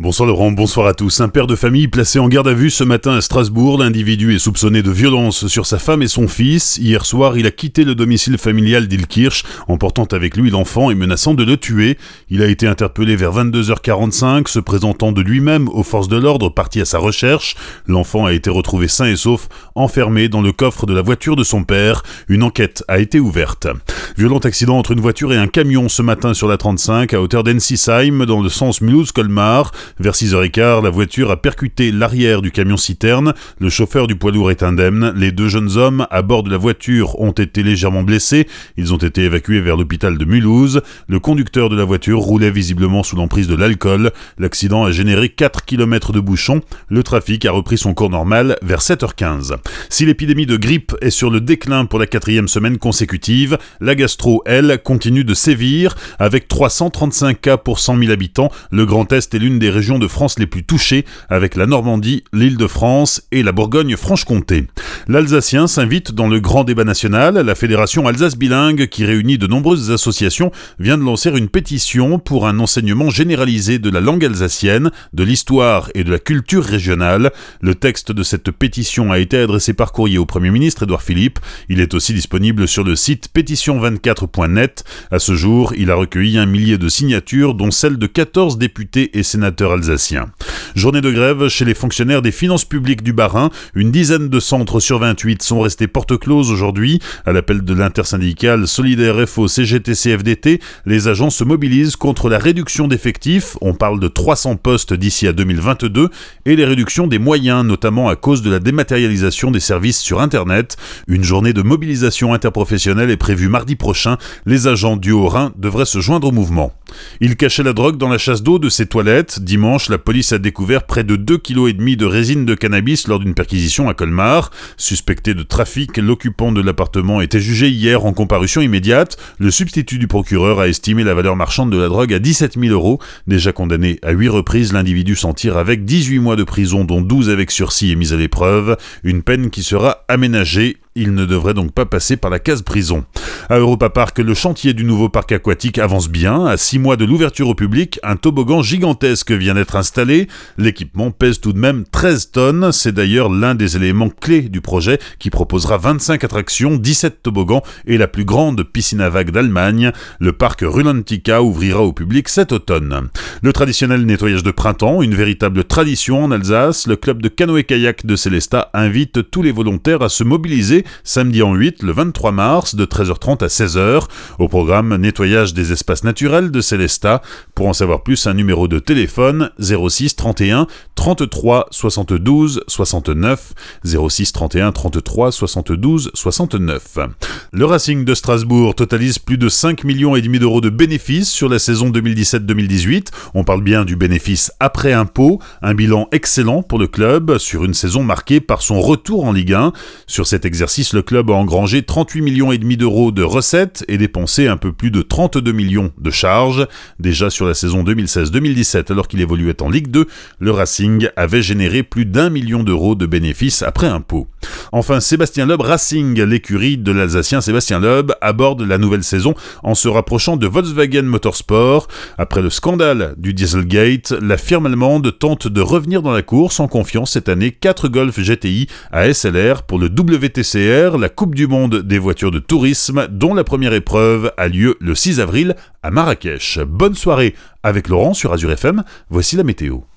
Bonsoir Laurent, bonsoir à tous. Un père de famille placé en garde à vue ce matin à Strasbourg. L'individu est soupçonné de violence sur sa femme et son fils. Hier soir, il a quitté le domicile familial d'Ilkirch, emportant avec lui l'enfant et menaçant de le tuer. Il a été interpellé vers 22h45, se présentant de lui-même aux forces de l'ordre parti à sa recherche. L'enfant a été retrouvé sain et sauf, enfermé dans le coffre de la voiture de son père. Une enquête a été ouverte. Violent accident entre une voiture et un camion ce matin sur la 35 à hauteur d'Ensisheim dans le sens Mulhouse-Colmar. Vers 6h15, la voiture a percuté l'arrière du camion citerne. Le chauffeur du poids lourd est indemne. Les deux jeunes hommes à bord de la voiture ont été légèrement blessés. Ils ont été évacués vers l'hôpital de Mulhouse. Le conducteur de la voiture roulait visiblement sous l'emprise de l'alcool. L'accident a généré 4 km de bouchons. Le trafic a repris son cours normal vers 7h15. Si l'épidémie de grippe est sur le déclin pour la quatrième semaine consécutive, la gastro, elle, continue de sévir avec 335 cas pour 100 000 habitants. Le Grand Est est l'une des régions de France les plus touchées, avec la Normandie, l'île de France et la Bourgogne-Franche-Comté. L'Alsacien s'invite dans le grand débat national. La Fédération Alsace Bilingue, qui réunit de nombreuses associations, vient de lancer une pétition pour un enseignement généralisé de la langue alsacienne, de l'histoire et de la culture régionale. Le texte de cette pétition a été adressé par courrier au Premier ministre Édouard Philippe. Il est aussi disponible sur le site pétition24.net. À ce jour, il a recueilli un millier de signatures, dont celles de 14 députés et sénateurs alsacien. Journée de grève chez les fonctionnaires des finances publiques du Bas-Rhin. Une dizaine de centres sur 28 sont restés porte close aujourd'hui. À l'appel de l'intersyndicale Solidaire FO CGT CFDT, les agents se mobilisent contre la réduction d'effectifs. On parle de 300 postes d'ici à 2022 et les réductions des moyens, notamment à cause de la dématérialisation des services sur Internet. Une journée de mobilisation interprofessionnelle est prévue mardi prochain. Les agents du Haut-Rhin devraient se joindre au mouvement. Il cachait la drogue dans la chasse d'eau de ses toilettes. Dimanche, la police a découvert près de 2,5 kg de résine de cannabis lors d'une perquisition à Colmar. Suspecté de trafic, l'occupant de l'appartement était jugé hier en comparution immédiate. Le substitut du procureur a estimé la valeur marchande de la drogue à 17 000 euros. Déjà condamné à 8 reprises, l'individu s'en tire avec 18 mois de prison, dont 12 avec sursis et mise à l'épreuve. Une qui sera aménagée il ne devrait donc pas passer par la case prison. À Europa Park, le chantier du nouveau parc aquatique avance bien. À six mois de l'ouverture au public, un toboggan gigantesque vient d'être installé. L'équipement pèse tout de même 13 tonnes. C'est d'ailleurs l'un des éléments clés du projet qui proposera 25 attractions, 17 toboggans et la plus grande piscine à vagues d'Allemagne. Le parc Rulantica ouvrira au public cet automne. Le traditionnel nettoyage de printemps, une véritable tradition en Alsace, le club de canoë-kayak de Célestat invite tous les volontaires à se mobiliser samedi en 8, le 23 mars, de 13h30 à 16h. Au programme nettoyage des espaces naturels de Célestat. Pour en savoir plus, un numéro de téléphone 06 31 33 72 69 06 31 33 72 69. Le Racing de Strasbourg totalise plus de 5 millions d'euros de bénéfices sur la saison 2017-2018. On parle bien du bénéfice après impôt, un bilan excellent pour le club sur une saison marquée par son retour en Ligue 1. Sur cet exercice le club a engrangé 38 millions d'euros de recettes et dépensé un peu plus de 32 millions de charges. Déjà sur la saison 2016-2017, alors qu'il évoluait en Ligue 2, le Racing avait généré plus d'un million d'euros de bénéfices après impôt. Enfin, Sébastien Loeb Racing, l'écurie de l'Alsacien Sébastien Loeb, aborde la nouvelle saison en se rapprochant de Volkswagen Motorsport. Après le scandale du Dieselgate, la firme allemande tente de revenir dans la course en confiant cette année 4 Golf GTI à SLR pour le WTCR, la Coupe du Monde des voitures de tourisme, dont la première épreuve a lieu le 6 avril à Marrakech. Bonne soirée avec Laurent sur Azure FM, voici la météo.